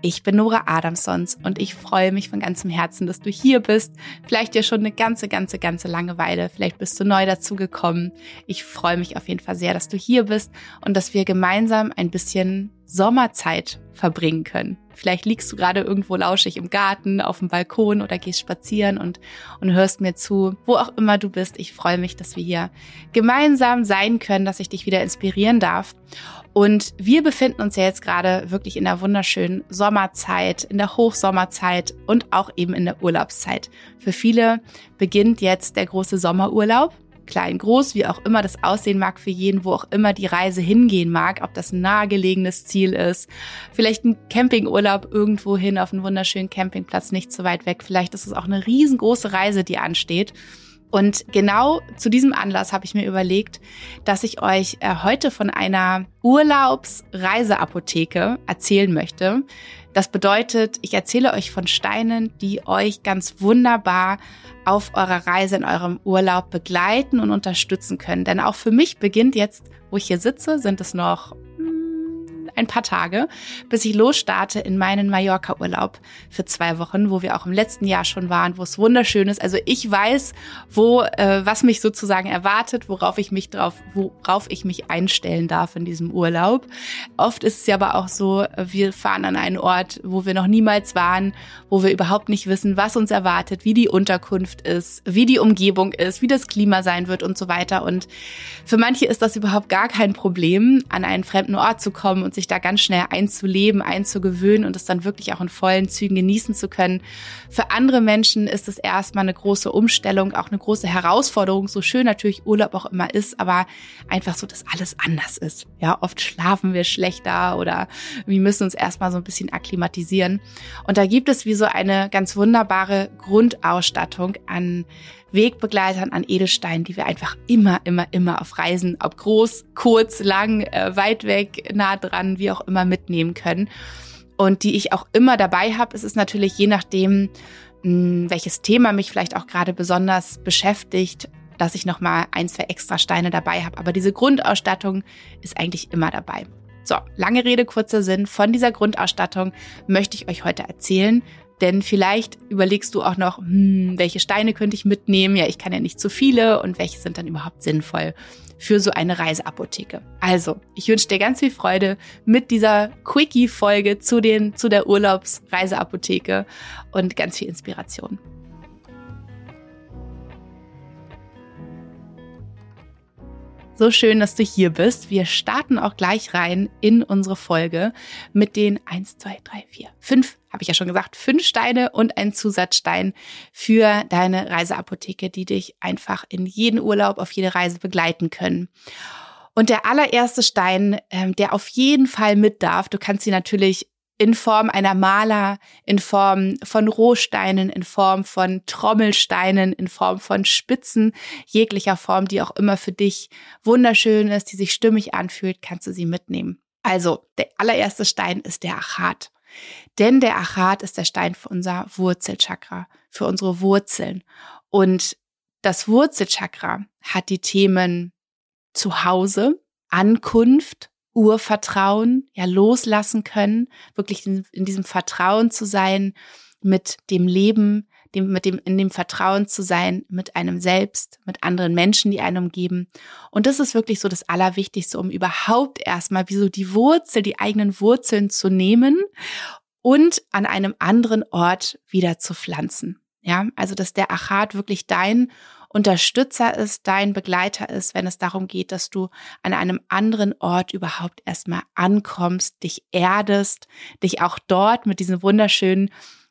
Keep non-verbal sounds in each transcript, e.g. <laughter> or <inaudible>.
Ich bin Nora Adamsons und ich freue mich von ganzem Herzen, dass du hier bist. Vielleicht ja schon eine ganze, ganze, ganze Langeweile. Vielleicht bist du neu dazugekommen. Ich freue mich auf jeden Fall sehr, dass du hier bist und dass wir gemeinsam ein bisschen Sommerzeit verbringen können. Vielleicht liegst du gerade irgendwo lauschig im Garten, auf dem Balkon oder gehst spazieren und, und hörst mir zu, wo auch immer du bist. Ich freue mich, dass wir hier gemeinsam sein können, dass ich dich wieder inspirieren darf. Und wir befinden uns ja jetzt gerade wirklich in der wunderschönen Sommerzeit, in der Hochsommerzeit und auch eben in der Urlaubszeit. Für viele beginnt jetzt der große Sommerurlaub klein, groß, wie auch immer das aussehen mag für jeden, wo auch immer die Reise hingehen mag, ob das ein nahegelegenes Ziel ist, vielleicht ein Campingurlaub irgendwo hin auf einen wunderschönen Campingplatz nicht so weit weg, vielleicht ist es auch eine riesengroße Reise, die ansteht. Und genau zu diesem Anlass habe ich mir überlegt, dass ich euch äh, heute von einer Urlaubsreiseapotheke erzählen möchte. Das bedeutet, ich erzähle euch von Steinen, die euch ganz wunderbar auf eurer Reise in eurem Urlaub begleiten und unterstützen können. Denn auch für mich beginnt jetzt, wo ich hier sitze, sind es noch ein paar Tage, bis ich losstarte in meinen Mallorca-Urlaub für zwei Wochen, wo wir auch im letzten Jahr schon waren, wo es wunderschön ist. Also ich weiß, wo äh, was mich sozusagen erwartet, worauf ich mich drauf, worauf ich mich einstellen darf in diesem Urlaub. Oft ist es ja aber auch so, wir fahren an einen Ort, wo wir noch niemals waren, wo wir überhaupt nicht wissen, was uns erwartet, wie die Unterkunft ist, wie die Umgebung ist, wie das Klima sein wird und so weiter. Und für manche ist das überhaupt gar kein Problem, an einen fremden Ort zu kommen und sich da ganz schnell einzuleben, einzugewöhnen und es dann wirklich auch in vollen Zügen genießen zu können. Für andere Menschen ist es erstmal eine große Umstellung, auch eine große Herausforderung, so schön natürlich Urlaub auch immer ist, aber einfach so, dass alles anders ist. Ja, oft schlafen wir schlechter oder wir müssen uns erstmal so ein bisschen akklimatisieren. Und da gibt es wie so eine ganz wunderbare Grundausstattung an Wegbegleitern an Edelsteinen, die wir einfach immer, immer, immer auf Reisen, ob groß, kurz, lang, äh, weit weg, nah dran, wie auch immer mitnehmen können. Und die ich auch immer dabei habe. Es ist natürlich je nachdem, mh, hm, welches Thema mich vielleicht auch gerade besonders beschäftigt, dass ich nochmal ein, zwei extra Steine dabei habe. Aber diese Grundausstattung ist eigentlich immer dabei. So, lange Rede, kurzer Sinn. Von dieser Grundausstattung möchte ich euch heute erzählen. Denn vielleicht überlegst du auch noch, hm, welche Steine könnte ich mitnehmen? Ja, ich kann ja nicht zu viele und welche sind dann überhaupt sinnvoll für so eine Reiseapotheke. Also, ich wünsche dir ganz viel Freude mit dieser Quickie-Folge zu, den, zu der Urlaubsreiseapotheke und ganz viel Inspiration. So schön, dass du hier bist. Wir starten auch gleich rein in unsere Folge mit den 1, 2, 3, 4, 5, habe ich ja schon gesagt, fünf Steine und ein Zusatzstein für deine Reiseapotheke, die dich einfach in jeden Urlaub, auf jede Reise begleiten können. Und der allererste Stein, ähm, der auf jeden Fall mit darf, du kannst sie natürlich in Form einer Maler, in Form von Rohsteinen, in Form von Trommelsteinen, in Form von Spitzen, jeglicher Form, die auch immer für dich wunderschön ist, die sich stimmig anfühlt, kannst du sie mitnehmen. Also, der allererste Stein ist der Achat. Denn der Achat ist der Stein für unser Wurzelchakra, für unsere Wurzeln. Und das Wurzelchakra hat die Themen Zuhause, Ankunft, Urvertrauen, ja, loslassen können, wirklich in, in diesem Vertrauen zu sein, mit dem Leben, dem, mit dem, in dem Vertrauen zu sein, mit einem selbst, mit anderen Menschen, die einen umgeben. Und das ist wirklich so das Allerwichtigste, um überhaupt erstmal wie so die Wurzel, die eigenen Wurzeln zu nehmen und an einem anderen Ort wieder zu pflanzen. Ja, also dass der Achat wirklich dein Unterstützer ist, dein Begleiter ist, wenn es darum geht, dass du an einem anderen Ort überhaupt erstmal ankommst, dich erdest, dich auch dort mit diesen wunderschönen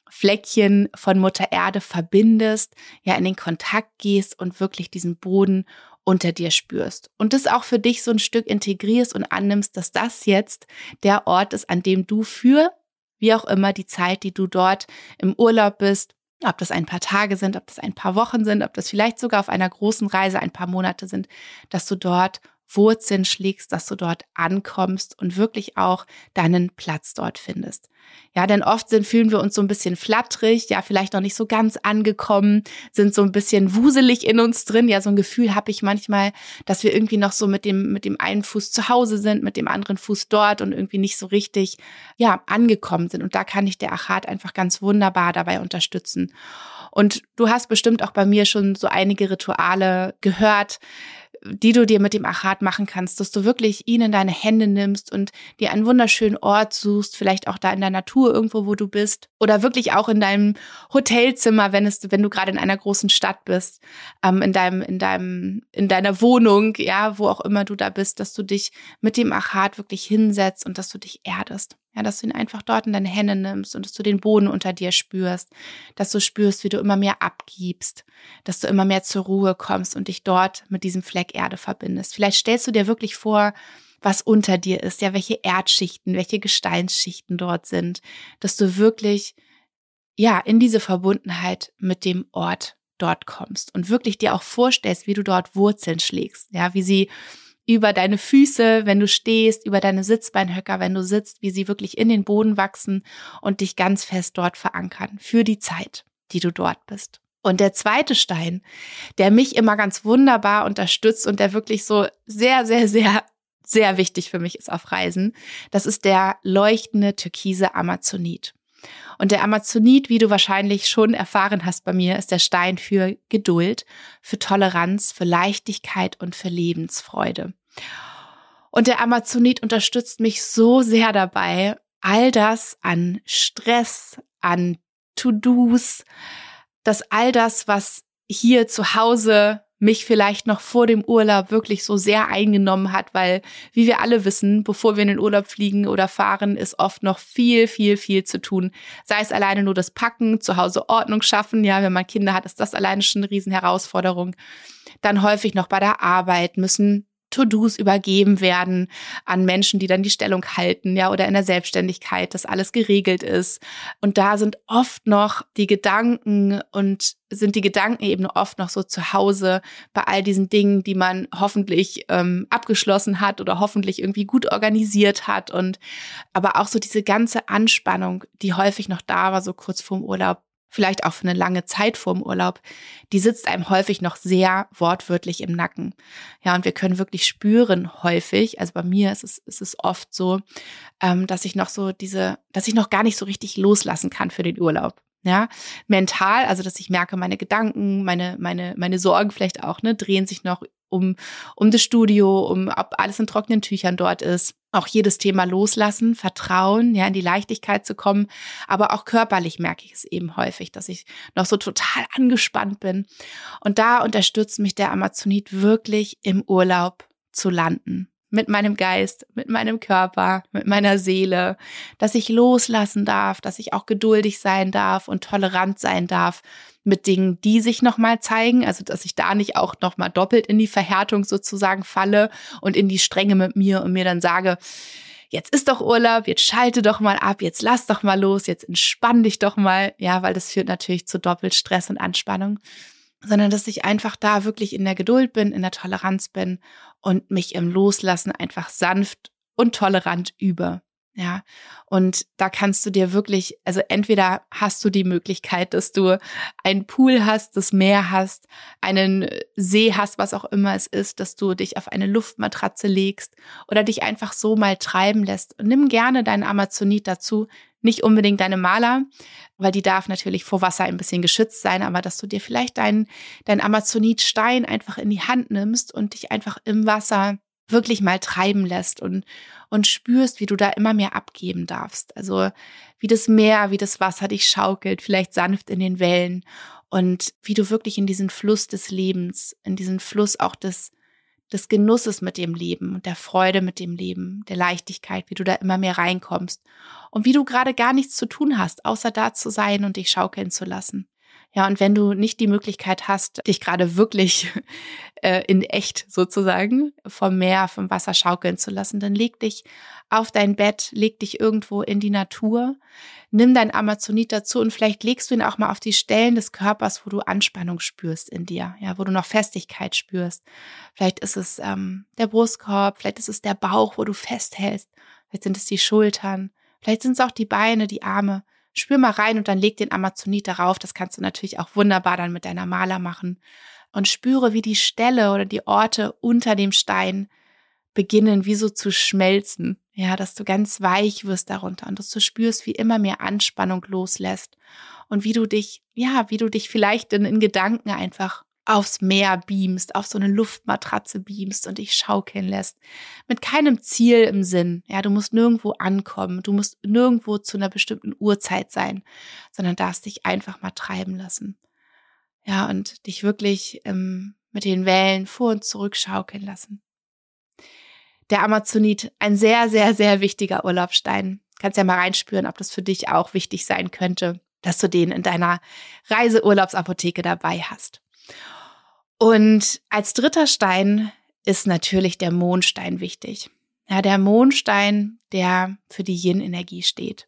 Fleckchen von Mutter Erde verbindest, ja in den Kontakt gehst und wirklich diesen Boden unter dir spürst. Und das auch für dich so ein Stück integrierst und annimmst, dass das jetzt der Ort ist, an dem du für, wie auch immer, die Zeit, die du dort im Urlaub bist, ob das ein paar Tage sind, ob das ein paar Wochen sind, ob das vielleicht sogar auf einer großen Reise ein paar Monate sind, dass du dort Wurzeln schlägst, dass du dort ankommst und wirklich auch deinen Platz dort findest. Ja, denn oft sind, fühlen wir uns so ein bisschen flatterig, ja, vielleicht noch nicht so ganz angekommen, sind so ein bisschen wuselig in uns drin. Ja, so ein Gefühl habe ich manchmal, dass wir irgendwie noch so mit dem, mit dem einen Fuß zu Hause sind, mit dem anderen Fuß dort und irgendwie nicht so richtig, ja, angekommen sind. Und da kann ich der Achat einfach ganz wunderbar dabei unterstützen. Und du hast bestimmt auch bei mir schon so einige Rituale gehört, die du dir mit dem Achat machen kannst, dass du wirklich ihn in deine Hände nimmst und dir einen wunderschönen Ort suchst, vielleicht auch da in der Natur irgendwo, wo du bist oder wirklich auch in deinem Hotelzimmer, wenn es, wenn du gerade in einer großen Stadt bist, ähm, in deinem, in deinem, in deiner Wohnung, ja, wo auch immer du da bist, dass du dich mit dem Achat wirklich hinsetzt und dass du dich erdest. Ja, dass du ihn einfach dort in deine Hände nimmst und dass du den Boden unter dir spürst, dass du spürst, wie du immer mehr abgibst, dass du immer mehr zur Ruhe kommst und dich dort mit diesem Fleck Erde verbindest. Vielleicht stellst du dir wirklich vor, was unter dir ist, ja, welche Erdschichten, welche Gesteinsschichten dort sind, dass du wirklich, ja, in diese Verbundenheit mit dem Ort dort kommst und wirklich dir auch vorstellst, wie du dort Wurzeln schlägst, ja, wie sie über deine Füße, wenn du stehst, über deine Sitzbeinhöcker, wenn du sitzt, wie sie wirklich in den Boden wachsen und dich ganz fest dort verankern für die Zeit, die du dort bist. Und der zweite Stein, der mich immer ganz wunderbar unterstützt und der wirklich so sehr, sehr, sehr, sehr wichtig für mich ist auf Reisen, das ist der leuchtende türkise Amazonit. Und der Amazonit, wie du wahrscheinlich schon erfahren hast bei mir, ist der Stein für Geduld, für Toleranz, für Leichtigkeit und für Lebensfreude. Und der Amazonit unterstützt mich so sehr dabei, all das an Stress, an To-Dos, dass all das, was hier zu Hause mich vielleicht noch vor dem Urlaub wirklich so sehr eingenommen hat, weil, wie wir alle wissen, bevor wir in den Urlaub fliegen oder fahren, ist oft noch viel, viel, viel zu tun. Sei es alleine nur das Packen, zu Hause Ordnung schaffen. Ja, wenn man Kinder hat, ist das alleine schon eine Riesenherausforderung. Dann häufig noch bei der Arbeit müssen To-Dos übergeben werden an Menschen, die dann die Stellung halten, ja, oder in der Selbstständigkeit, dass alles geregelt ist. Und da sind oft noch die Gedanken und sind die Gedanken eben oft noch so zu Hause bei all diesen Dingen, die man hoffentlich ähm, abgeschlossen hat oder hoffentlich irgendwie gut organisiert hat und aber auch so diese ganze Anspannung, die häufig noch da war, so kurz vorm Urlaub, vielleicht auch für eine lange Zeit vorm Urlaub, die sitzt einem häufig noch sehr wortwörtlich im Nacken. Ja, und wir können wirklich spüren häufig, also bei mir ist es, ist es oft so, ähm, dass ich noch so diese, dass ich noch gar nicht so richtig loslassen kann für den Urlaub. Ja, mental, also dass ich merke, meine Gedanken, meine, meine, meine Sorgen vielleicht auch, ne, drehen sich noch um, um das Studio, um ob alles in trockenen Tüchern dort ist. Auch jedes Thema loslassen, vertrauen, ja, in die Leichtigkeit zu kommen. Aber auch körperlich merke ich es eben häufig, dass ich noch so total angespannt bin. Und da unterstützt mich der Amazonit wirklich im Urlaub zu landen mit meinem Geist, mit meinem Körper, mit meiner Seele, dass ich loslassen darf, dass ich auch geduldig sein darf und tolerant sein darf mit Dingen, die sich nochmal zeigen, also dass ich da nicht auch nochmal doppelt in die Verhärtung sozusagen falle und in die Strenge mit mir und mir dann sage, jetzt ist doch Urlaub, jetzt schalte doch mal ab, jetzt lass doch mal los, jetzt entspann dich doch mal, ja, weil das führt natürlich zu doppelt Stress und Anspannung sondern dass ich einfach da wirklich in der Geduld bin, in der Toleranz bin und mich im Loslassen einfach sanft und tolerant übe. Ja, und da kannst du dir wirklich, also entweder hast du die Möglichkeit, dass du einen Pool hast, das Meer hast, einen See hast, was auch immer es ist, dass du dich auf eine Luftmatratze legst oder dich einfach so mal treiben lässt. Und nimm gerne deinen Amazonit dazu, nicht unbedingt deine Maler, weil die darf natürlich vor Wasser ein bisschen geschützt sein, aber dass du dir vielleicht deinen dein Amazonitstein einfach in die Hand nimmst und dich einfach im Wasser wirklich mal treiben lässt und, und spürst, wie du da immer mehr abgeben darfst. Also wie das Meer, wie das Wasser dich schaukelt, vielleicht sanft in den Wellen und wie du wirklich in diesen Fluss des Lebens, in diesen Fluss auch des, des Genusses mit dem Leben und der Freude mit dem Leben, der Leichtigkeit, wie du da immer mehr reinkommst und wie du gerade gar nichts zu tun hast, außer da zu sein und dich schaukeln zu lassen. Ja, und wenn du nicht die Möglichkeit hast, dich gerade wirklich <laughs> äh, in echt sozusagen vom Meer, vom Wasser schaukeln zu lassen, dann leg dich auf dein Bett, leg dich irgendwo in die Natur, nimm dein Amazonit dazu und vielleicht legst du ihn auch mal auf die Stellen des Körpers, wo du Anspannung spürst in dir, ja, wo du noch Festigkeit spürst. Vielleicht ist es ähm, der Brustkorb, vielleicht ist es der Bauch, wo du festhältst, vielleicht sind es die Schultern, vielleicht sind es auch die Beine, die Arme. Spür mal rein und dann leg den Amazonit darauf. Das kannst du natürlich auch wunderbar dann mit deiner Maler machen. Und spüre, wie die Stelle oder die Orte unter dem Stein beginnen, wie so zu schmelzen. Ja, dass du ganz weich wirst darunter und dass du spürst, wie immer mehr Anspannung loslässt und wie du dich, ja, wie du dich vielleicht in, in Gedanken einfach aufs Meer beamst, auf so eine Luftmatratze beamst und dich schaukeln lässt. Mit keinem Ziel im Sinn. Ja, du musst nirgendwo ankommen. Du musst nirgendwo zu einer bestimmten Uhrzeit sein, sondern darfst dich einfach mal treiben lassen. Ja, und dich wirklich ähm, mit den Wellen vor und zurück schaukeln lassen der Amazonit ein sehr, sehr, sehr wichtiger Urlaubsstein. Kannst ja mal reinspüren, ob das für dich auch wichtig sein könnte, dass du den in deiner Reiseurlaubsapotheke dabei hast. Und als dritter Stein ist natürlich der Mondstein wichtig. Ja, der Mondstein, der für die Yin-Energie steht.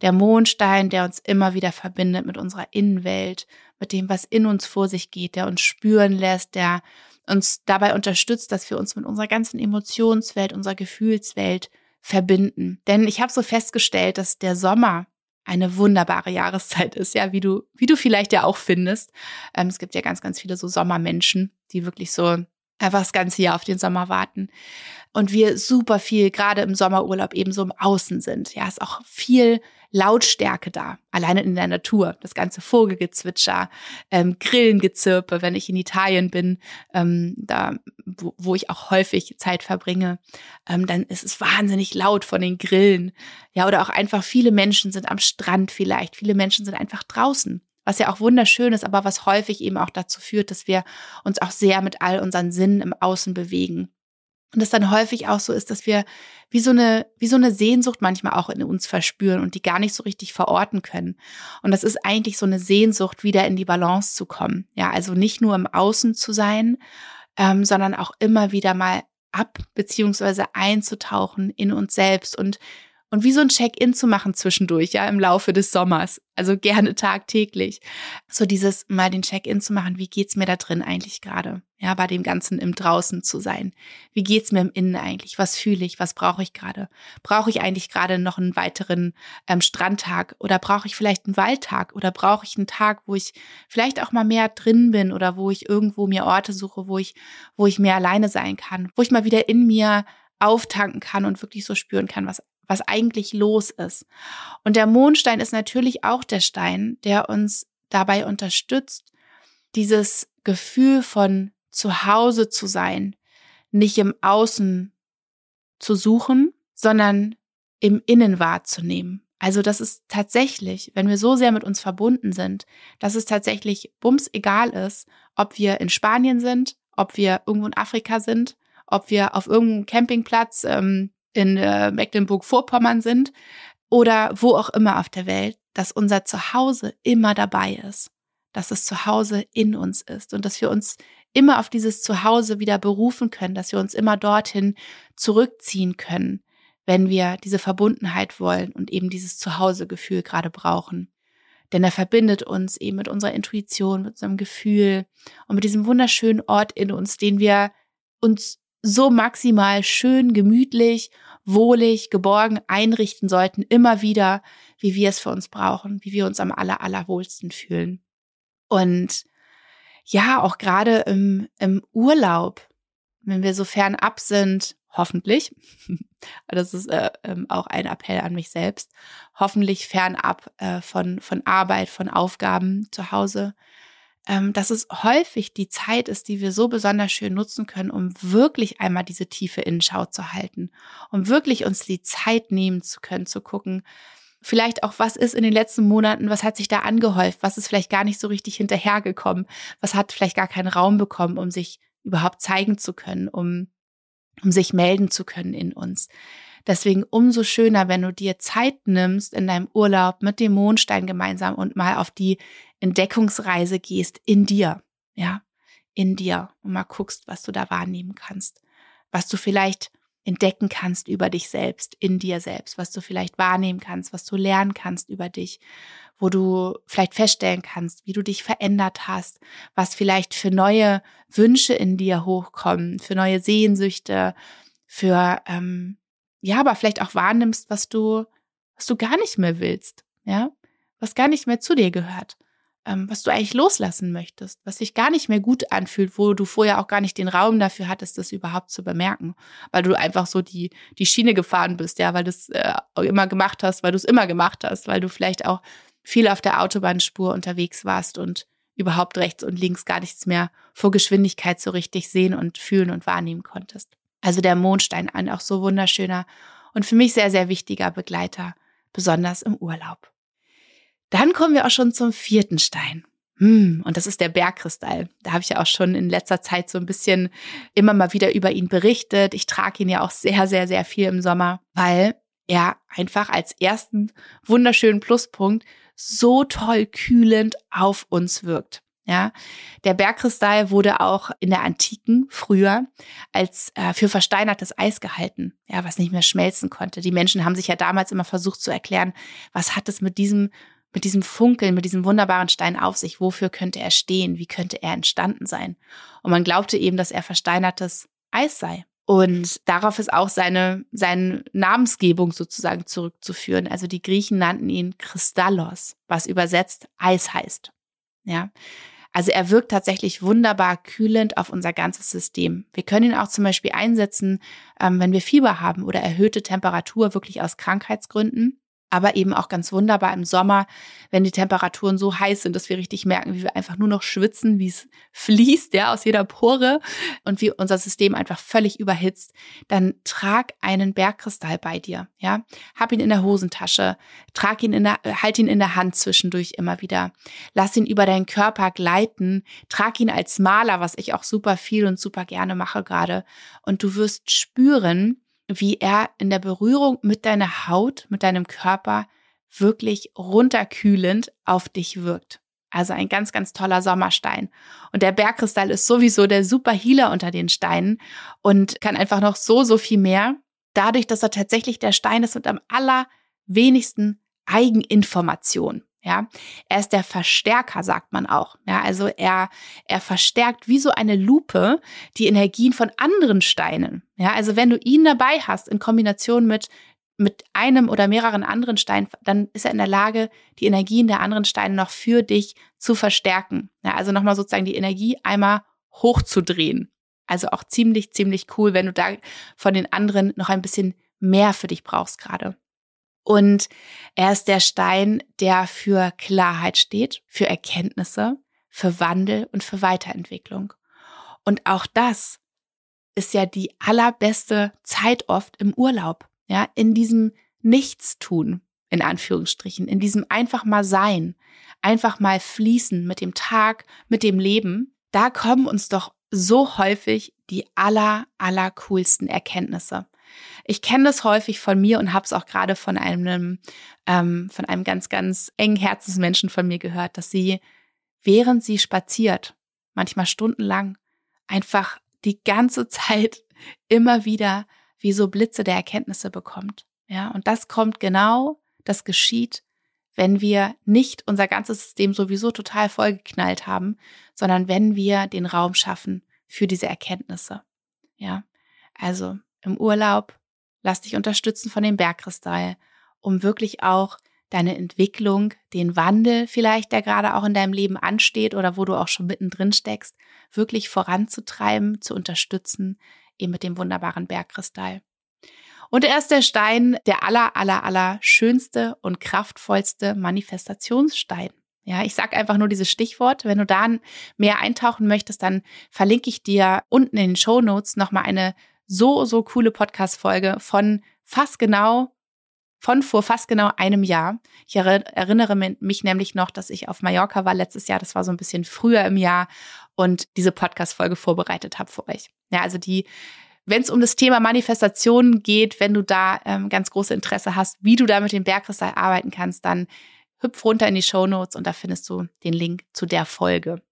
Der Mondstein, der uns immer wieder verbindet mit unserer Innenwelt, mit dem, was in uns vor sich geht, der uns spüren lässt, der uns dabei unterstützt, dass wir uns mit unserer ganzen Emotionswelt, unserer Gefühlswelt verbinden. Denn ich habe so festgestellt, dass der Sommer eine wunderbare Jahreszeit ist, ja, wie du, wie du vielleicht ja auch findest. Ähm, es gibt ja ganz, ganz viele so Sommermenschen, die wirklich so einfach das ganze Jahr auf den Sommer warten. Und wir super viel, gerade im Sommerurlaub, eben so im Außen sind. Ja, ist auch viel Lautstärke da, alleine in der Natur. Das ganze Vogelgezwitscher, ähm, Grillengezirpe, wenn ich in Italien bin, ähm, da, wo, wo ich auch häufig Zeit verbringe, ähm, dann ist es wahnsinnig laut von den Grillen. Ja, oder auch einfach viele Menschen sind am Strand vielleicht, viele Menschen sind einfach draußen was ja auch wunderschön ist, aber was häufig eben auch dazu führt, dass wir uns auch sehr mit all unseren Sinnen im Außen bewegen. Und es dann häufig auch so ist, dass wir wie so eine, wie so eine Sehnsucht manchmal auch in uns verspüren und die gar nicht so richtig verorten können. Und das ist eigentlich so eine Sehnsucht, wieder in die Balance zu kommen. Ja, also nicht nur im Außen zu sein, ähm, sondern auch immer wieder mal ab beziehungsweise einzutauchen in uns selbst und und wie so ein Check-in zu machen zwischendurch, ja, im Laufe des Sommers. Also gerne tagtäglich. So dieses mal den Check-in zu machen, wie geht's mir da drin eigentlich gerade? Ja, bei dem Ganzen im Draußen zu sein. Wie geht's mir im Innen eigentlich? Was fühle ich? Was brauche ich gerade? Brauche ich eigentlich gerade noch einen weiteren ähm, Strandtag? Oder brauche ich vielleicht einen Waldtag? Oder brauche ich einen Tag, wo ich vielleicht auch mal mehr drin bin oder wo ich irgendwo mir Orte suche, wo ich, wo ich mehr alleine sein kann? Wo ich mal wieder in mir auftanken kann und wirklich so spüren kann, was was eigentlich los ist. Und der Mondstein ist natürlich auch der Stein, der uns dabei unterstützt, dieses Gefühl von zu Hause zu sein, nicht im Außen zu suchen, sondern im Innen wahrzunehmen. Also, dass es tatsächlich, wenn wir so sehr mit uns verbunden sind, dass es tatsächlich bums egal ist, ob wir in Spanien sind, ob wir irgendwo in Afrika sind, ob wir auf irgendeinem Campingplatz ähm, in äh, Mecklenburg-Vorpommern sind oder wo auch immer auf der Welt, dass unser Zuhause immer dabei ist, dass es Zuhause in uns ist und dass wir uns immer auf dieses Zuhause wieder berufen können, dass wir uns immer dorthin zurückziehen können, wenn wir diese Verbundenheit wollen und eben dieses Zuhausegefühl gerade brauchen. Denn er verbindet uns eben mit unserer Intuition, mit unserem Gefühl und mit diesem wunderschönen Ort in uns, den wir uns so maximal schön, gemütlich, wohlig, geborgen einrichten sollten, immer wieder, wie wir es für uns brauchen, wie wir uns am aller, allerwohlsten fühlen. Und ja, auch gerade im, im Urlaub, wenn wir so fernab sind, hoffentlich, <laughs> das ist äh, ähm, auch ein Appell an mich selbst, hoffentlich fernab äh, von, von Arbeit, von Aufgaben zu Hause, dass es häufig die Zeit ist, die wir so besonders schön nutzen können, um wirklich einmal diese tiefe Innenschau zu halten, um wirklich uns die Zeit nehmen zu können, zu gucken, vielleicht auch, was ist in den letzten Monaten, was hat sich da angehäuft, was ist vielleicht gar nicht so richtig hinterhergekommen, was hat vielleicht gar keinen Raum bekommen, um sich überhaupt zeigen zu können, um um sich melden zu können in uns. Deswegen umso schöner, wenn du dir Zeit nimmst in deinem Urlaub mit dem Mondstein gemeinsam und mal auf die Entdeckungsreise gehst in dir, ja, in dir und mal guckst, was du da wahrnehmen kannst, was du vielleicht entdecken kannst über dich selbst, in dir selbst, was du vielleicht wahrnehmen kannst, was du lernen kannst über dich, wo du vielleicht feststellen kannst, wie du dich verändert hast, was vielleicht für neue Wünsche in dir hochkommen, für neue Sehnsüchte, für ähm, ja, aber vielleicht auch wahrnimmst, was du, was du gar nicht mehr willst, ja, was gar nicht mehr zu dir gehört, ähm, was du eigentlich loslassen möchtest, was sich gar nicht mehr gut anfühlt, wo du vorher auch gar nicht den Raum dafür hattest, das überhaupt zu bemerken, weil du einfach so die, die Schiene gefahren bist, ja, weil du es äh, immer gemacht hast, weil du es immer gemacht hast, weil du vielleicht auch viel auf der Autobahnspur unterwegs warst und überhaupt rechts und links gar nichts mehr vor Geschwindigkeit so richtig sehen und fühlen und wahrnehmen konntest. Also der Mondstein, ein auch so wunderschöner und für mich sehr, sehr wichtiger Begleiter, besonders im Urlaub. Dann kommen wir auch schon zum vierten Stein. Hm, und das ist der Bergkristall. Da habe ich ja auch schon in letzter Zeit so ein bisschen immer mal wieder über ihn berichtet. Ich trage ihn ja auch sehr, sehr, sehr viel im Sommer, weil er einfach als ersten wunderschönen Pluspunkt so toll kühlend auf uns wirkt. Ja, der Bergkristall wurde auch in der Antiken früher als äh, für versteinertes Eis gehalten, ja, was nicht mehr schmelzen konnte. Die Menschen haben sich ja damals immer versucht zu erklären, was hat es mit diesem mit diesem Funkeln, mit diesem wunderbaren Stein auf sich? Wofür könnte er stehen? Wie könnte er entstanden sein? Und man glaubte eben, dass er versteinertes Eis sei. Und darauf ist auch seine, seine Namensgebung sozusagen zurückzuführen. Also die Griechen nannten ihn Kristallos, was übersetzt Eis heißt. Ja. Also er wirkt tatsächlich wunderbar kühlend auf unser ganzes System. Wir können ihn auch zum Beispiel einsetzen, ähm, wenn wir Fieber haben oder erhöhte Temperatur, wirklich aus Krankheitsgründen aber eben auch ganz wunderbar im Sommer, wenn die Temperaturen so heiß sind, dass wir richtig merken, wie wir einfach nur noch schwitzen, wie es fließt, ja, aus jeder Pore und wie unser System einfach völlig überhitzt, dann trag einen Bergkristall bei dir, ja. Hab ihn in der Hosentasche, trag ihn in der, halt ihn in der Hand zwischendurch immer wieder. Lass ihn über deinen Körper gleiten, trag ihn als Maler, was ich auch super viel und super gerne mache gerade. Und du wirst spüren, wie er in der Berührung mit deiner Haut, mit deinem Körper wirklich runterkühlend auf dich wirkt. Also ein ganz, ganz toller Sommerstein. Und der Bergkristall ist sowieso der super Healer unter den Steinen und kann einfach noch so, so viel mehr. Dadurch, dass er tatsächlich der Stein ist und am allerwenigsten Eigeninformation. Ja, er ist der Verstärker, sagt man auch. Ja, also er, er verstärkt wie so eine Lupe die Energien von anderen Steinen. Ja, also wenn du ihn dabei hast in Kombination mit, mit einem oder mehreren anderen Steinen, dann ist er in der Lage, die Energien der anderen Steine noch für dich zu verstärken. Ja, also nochmal sozusagen die Energie einmal hochzudrehen. Also auch ziemlich, ziemlich cool, wenn du da von den anderen noch ein bisschen mehr für dich brauchst gerade. Und er ist der Stein, der für Klarheit steht, für Erkenntnisse, für Wandel und für Weiterentwicklung. Und auch das ist ja die allerbeste Zeit oft im Urlaub, ja, in diesem Nichtstun, in Anführungsstrichen, in diesem einfach mal sein, einfach mal fließen mit dem Tag, mit dem Leben. Da kommen uns doch so häufig die aller, aller coolsten Erkenntnisse. Ich kenne das häufig von mir und habe es auch gerade von einem, ähm, von einem ganz, ganz engen Herzensmenschen von mir gehört, dass sie, während sie spaziert, manchmal stundenlang, einfach die ganze <laughs> Zeit immer wieder wie so Blitze der Erkenntnisse bekommt. Ja, und das kommt genau, das geschieht, wenn wir nicht unser ganzes System sowieso total vollgeknallt haben, sondern wenn wir den Raum schaffen für diese Erkenntnisse. Ja, also im Urlaub, lass dich unterstützen von dem Bergkristall, um wirklich auch deine Entwicklung, den Wandel vielleicht, der gerade auch in deinem Leben ansteht oder wo du auch schon mittendrin steckst, wirklich voranzutreiben, zu unterstützen, eben mit dem wunderbaren Bergkristall. Und er ist der Stein, der aller, aller, aller schönste und kraftvollste Manifestationsstein. Ja, ich sag einfach nur dieses Stichwort. Wenn du da mehr eintauchen möchtest, dann verlinke ich dir unten in den Show Notes nochmal eine so, so coole Podcast-Folge von fast genau, von vor fast genau einem Jahr. Ich erinnere mich nämlich noch, dass ich auf Mallorca war letztes Jahr. Das war so ein bisschen früher im Jahr und diese Podcast-Folge vorbereitet habe für euch. Ja, also die wenn es um das Thema Manifestation geht, wenn du da ähm, ganz große Interesse hast, wie du da mit dem Bergkristall arbeiten kannst, dann hüpf runter in die Show Notes und da findest du den Link zu der Folge.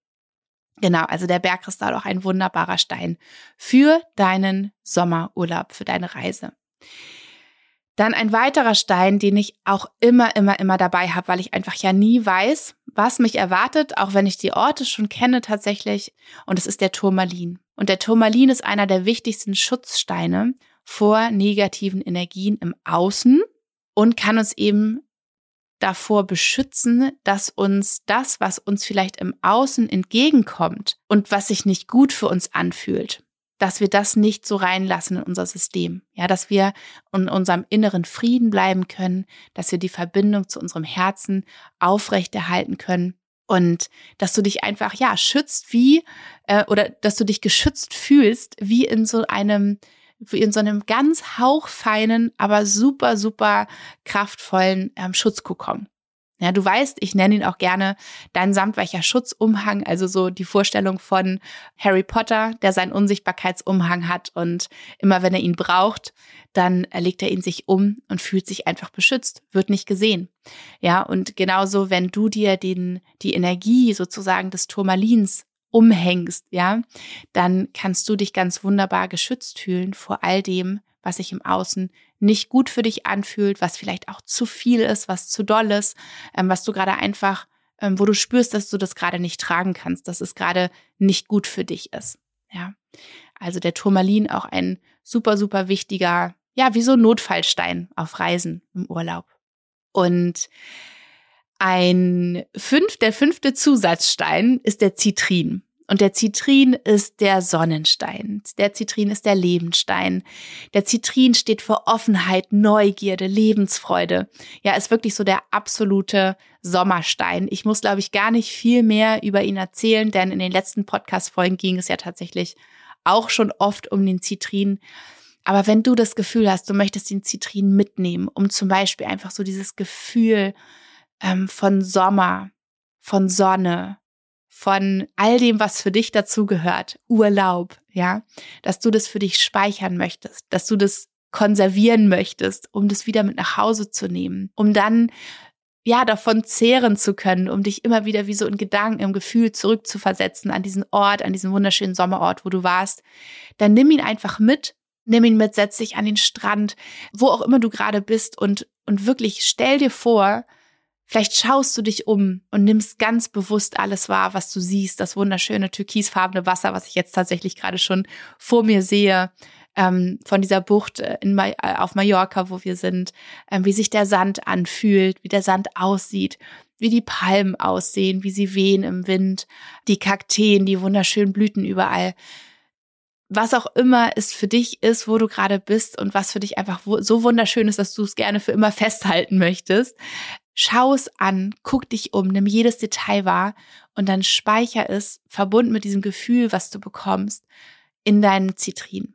Genau, also der Bergkristall auch ein wunderbarer Stein für deinen Sommerurlaub, für deine Reise. Dann ein weiterer Stein, den ich auch immer, immer, immer dabei habe, weil ich einfach ja nie weiß, was mich erwartet, auch wenn ich die Orte schon kenne tatsächlich. Und es ist der Turmalin. Und der Turmalin ist einer der wichtigsten Schutzsteine vor negativen Energien im Außen und kann uns eben davor beschützen, dass uns das, was uns vielleicht im Außen entgegenkommt und was sich nicht gut für uns anfühlt, dass wir das nicht so reinlassen in unser System. Ja, dass wir in unserem inneren Frieden bleiben können, dass wir die Verbindung zu unserem Herzen aufrechterhalten können und dass du dich einfach ja schützt wie äh, oder dass du dich geschützt fühlst wie in so einem in so einem ganz hauchfeinen, aber super super kraftvollen ähm, Schutzkokon. Ja, du weißt, ich nenne ihn auch gerne dein samtweicher Schutzumhang, also so die Vorstellung von Harry Potter, der seinen Unsichtbarkeitsumhang hat und immer wenn er ihn braucht, dann legt er ihn sich um und fühlt sich einfach beschützt, wird nicht gesehen. Ja, und genauso, wenn du dir den, die Energie sozusagen des Turmalins umhängst, ja, dann kannst du dich ganz wunderbar geschützt fühlen vor all dem, was sich im Außen nicht gut für dich anfühlt, was vielleicht auch zu viel ist, was zu doll ist, ähm, was du gerade einfach, ähm, wo du spürst, dass du das gerade nicht tragen kannst, dass es gerade nicht gut für dich ist. Ja, also der Turmalin auch ein super, super wichtiger, ja, wie so ein Notfallstein auf Reisen im Urlaub. Und ein fünf, der fünfte Zusatzstein ist der Zitrin. Und der Zitrin ist der Sonnenstein. Der Zitrin ist der Lebensstein. Der Zitrin steht für Offenheit, Neugierde, Lebensfreude. Ja, ist wirklich so der absolute Sommerstein. Ich muss, glaube ich, gar nicht viel mehr über ihn erzählen, denn in den letzten Podcast-Folgen ging es ja tatsächlich auch schon oft um den Zitrin. Aber wenn du das Gefühl hast, du möchtest den Zitrin mitnehmen, um zum Beispiel einfach so dieses Gefühl ähm, von Sommer, von Sonne, von all dem, was für dich dazugehört, Urlaub, ja, dass du das für dich speichern möchtest, dass du das konservieren möchtest, um das wieder mit nach Hause zu nehmen, um dann ja davon zehren zu können, um dich immer wieder wie so in Gedanken, im Gefühl zurückzuversetzen an diesen Ort, an diesen wunderschönen Sommerort, wo du warst, dann nimm ihn einfach mit, nimm ihn mit, setz dich an den Strand, wo auch immer du gerade bist und und wirklich stell dir vor, Vielleicht schaust du dich um und nimmst ganz bewusst alles wahr, was du siehst, das wunderschöne türkisfarbene Wasser, was ich jetzt tatsächlich gerade schon vor mir sehe, ähm, von dieser Bucht äh, in, äh, auf Mallorca, wo wir sind, ähm, wie sich der Sand anfühlt, wie der Sand aussieht, wie die Palmen aussehen, wie sie wehen im Wind, die Kakteen, die wunderschönen Blüten überall. Was auch immer es für dich ist, wo du gerade bist und was für dich einfach so wunderschön ist, dass du es gerne für immer festhalten möchtest. Schau es an, guck dich um, nimm jedes Detail wahr und dann speicher es, verbunden mit diesem Gefühl, was du bekommst, in deinen Zitrin.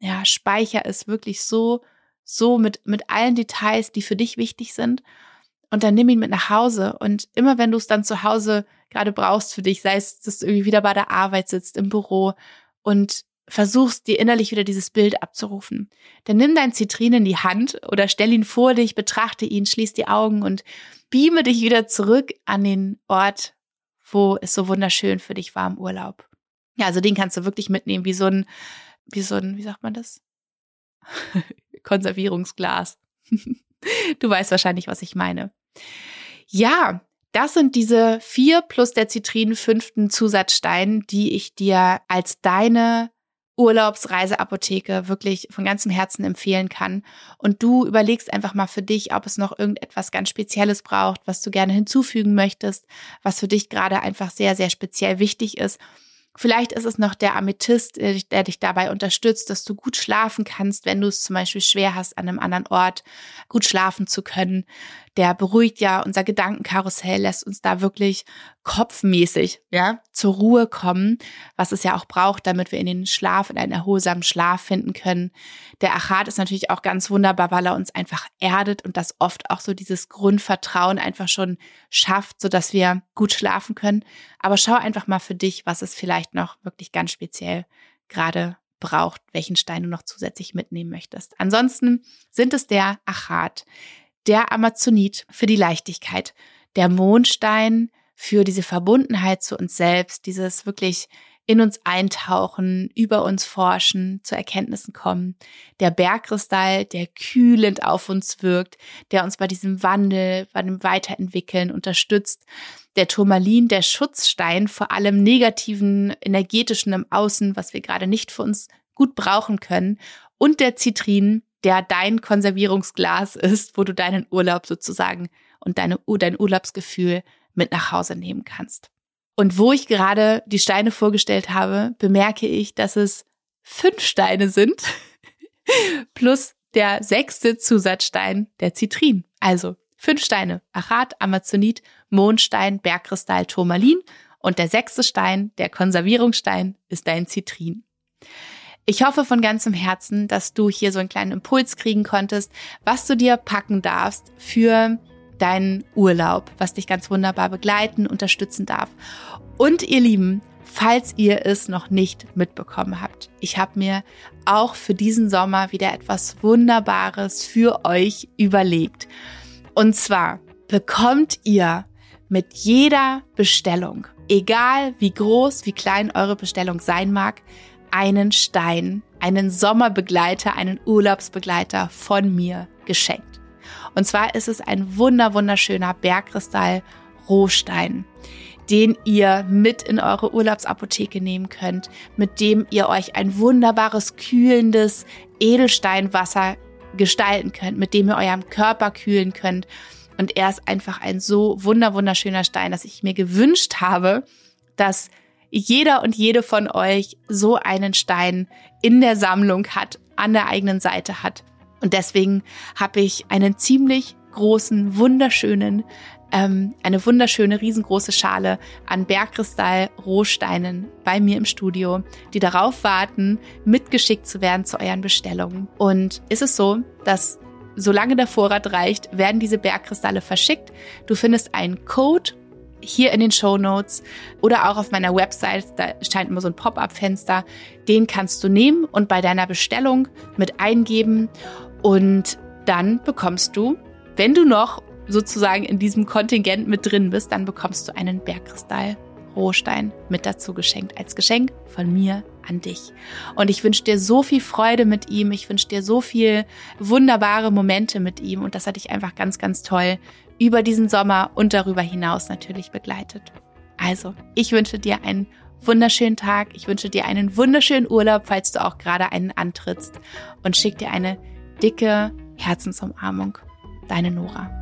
Ja, speicher es wirklich so, so mit, mit allen Details, die für dich wichtig sind. Und dann nimm ihn mit nach Hause. Und immer wenn du es dann zu Hause gerade brauchst für dich, sei es, dass du irgendwie wieder bei der Arbeit sitzt, im Büro und versuchst dir innerlich wieder dieses Bild abzurufen. Dann nimm dein Zitrin in die Hand oder stell ihn vor dich, betrachte ihn, schließ die Augen und beame dich wieder zurück an den Ort, wo es so wunderschön für dich war im Urlaub. Ja, also den kannst du wirklich mitnehmen, wie so ein, wie so ein, wie sagt man das? <laughs> Konservierungsglas. <laughs> du weißt wahrscheinlich, was ich meine. Ja, das sind diese vier plus der Zitrin fünften Zusatzstein, die ich dir als deine Urlaubsreiseapotheke wirklich von ganzem Herzen empfehlen kann. Und du überlegst einfach mal für dich, ob es noch irgendetwas ganz Spezielles braucht, was du gerne hinzufügen möchtest, was für dich gerade einfach sehr, sehr speziell wichtig ist. Vielleicht ist es noch der Amethyst, der dich dabei unterstützt, dass du gut schlafen kannst, wenn du es zum Beispiel schwer hast, an einem anderen Ort gut schlafen zu können. Der beruhigt ja unser Gedankenkarussell, lässt uns da wirklich kopfmäßig, ja, zur Ruhe kommen, was es ja auch braucht, damit wir in den Schlaf, in einen erholsamen Schlaf finden können. Der Achat ist natürlich auch ganz wunderbar, weil er uns einfach erdet und das oft auch so dieses Grundvertrauen einfach schon schafft, sodass wir gut schlafen können. Aber schau einfach mal für dich, was es vielleicht noch wirklich ganz speziell gerade braucht, welchen Stein du noch zusätzlich mitnehmen möchtest. Ansonsten sind es der Achat, der Amazonit für die Leichtigkeit, der Mondstein für diese Verbundenheit zu uns selbst, dieses wirklich in uns eintauchen, über uns forschen, zu Erkenntnissen kommen. Der Bergkristall, der kühlend auf uns wirkt, der uns bei diesem Wandel, bei dem Weiterentwickeln unterstützt. Der Turmalin, der Schutzstein vor allem negativen, energetischen im Außen, was wir gerade nicht für uns gut brauchen können. Und der Zitrin, der dein Konservierungsglas ist, wo du deinen Urlaub sozusagen und deine, dein Urlaubsgefühl mit nach Hause nehmen kannst. Und wo ich gerade die Steine vorgestellt habe, bemerke ich, dass es fünf Steine sind, <laughs> plus der sechste Zusatzstein, der Zitrin. Also fünf Steine, Achat, Amazonit, Mondstein, Bergkristall, Turmalin und der sechste Stein, der Konservierungsstein, ist dein Zitrin. Ich hoffe von ganzem Herzen, dass du hier so einen kleinen Impuls kriegen konntest, was du dir packen darfst für deinen Urlaub, was dich ganz wunderbar begleiten, unterstützen darf. Und ihr Lieben, falls ihr es noch nicht mitbekommen habt, ich habe mir auch für diesen Sommer wieder etwas Wunderbares für euch überlegt. Und zwar bekommt ihr mit jeder Bestellung, egal wie groß, wie klein eure Bestellung sein mag, einen Stein, einen Sommerbegleiter, einen Urlaubsbegleiter von mir geschenkt. Und zwar ist es ein wunder, wunderschöner Bergkristall Rohstein, den ihr mit in eure Urlaubsapotheke nehmen könnt, mit dem ihr euch ein wunderbares, kühlendes Edelsteinwasser gestalten könnt, mit dem ihr eurem Körper kühlen könnt. Und er ist einfach ein so wunder, wunderschöner Stein, dass ich mir gewünscht habe, dass jeder und jede von euch so einen Stein in der Sammlung hat, an der eigenen Seite hat. Und deswegen habe ich einen ziemlich großen, wunderschönen, ähm, eine wunderschöne, riesengroße Schale an Bergkristall Rohsteinen bei mir im Studio, die darauf warten, mitgeschickt zu werden zu euren Bestellungen. Und ist es so, dass solange der Vorrat reicht, werden diese Bergkristalle verschickt. Du findest einen Code hier in den Show Notes oder auch auf meiner Website, da scheint immer so ein Pop-up-Fenster. Den kannst du nehmen und bei deiner Bestellung mit eingeben und dann bekommst du, wenn du noch sozusagen in diesem Kontingent mit drin bist, dann bekommst du einen Bergkristall Rohstein mit dazu geschenkt als Geschenk von mir an dich. Und ich wünsche dir so viel Freude mit ihm. Ich wünsche dir so viel wunderbare Momente mit ihm. Und das hat dich einfach ganz, ganz toll über diesen Sommer und darüber hinaus natürlich begleitet. Also, ich wünsche dir einen wunderschönen Tag. Ich wünsche dir einen wunderschönen Urlaub, falls du auch gerade einen antrittst. Und schick dir eine dicke Herzensumarmung. Deine Nora.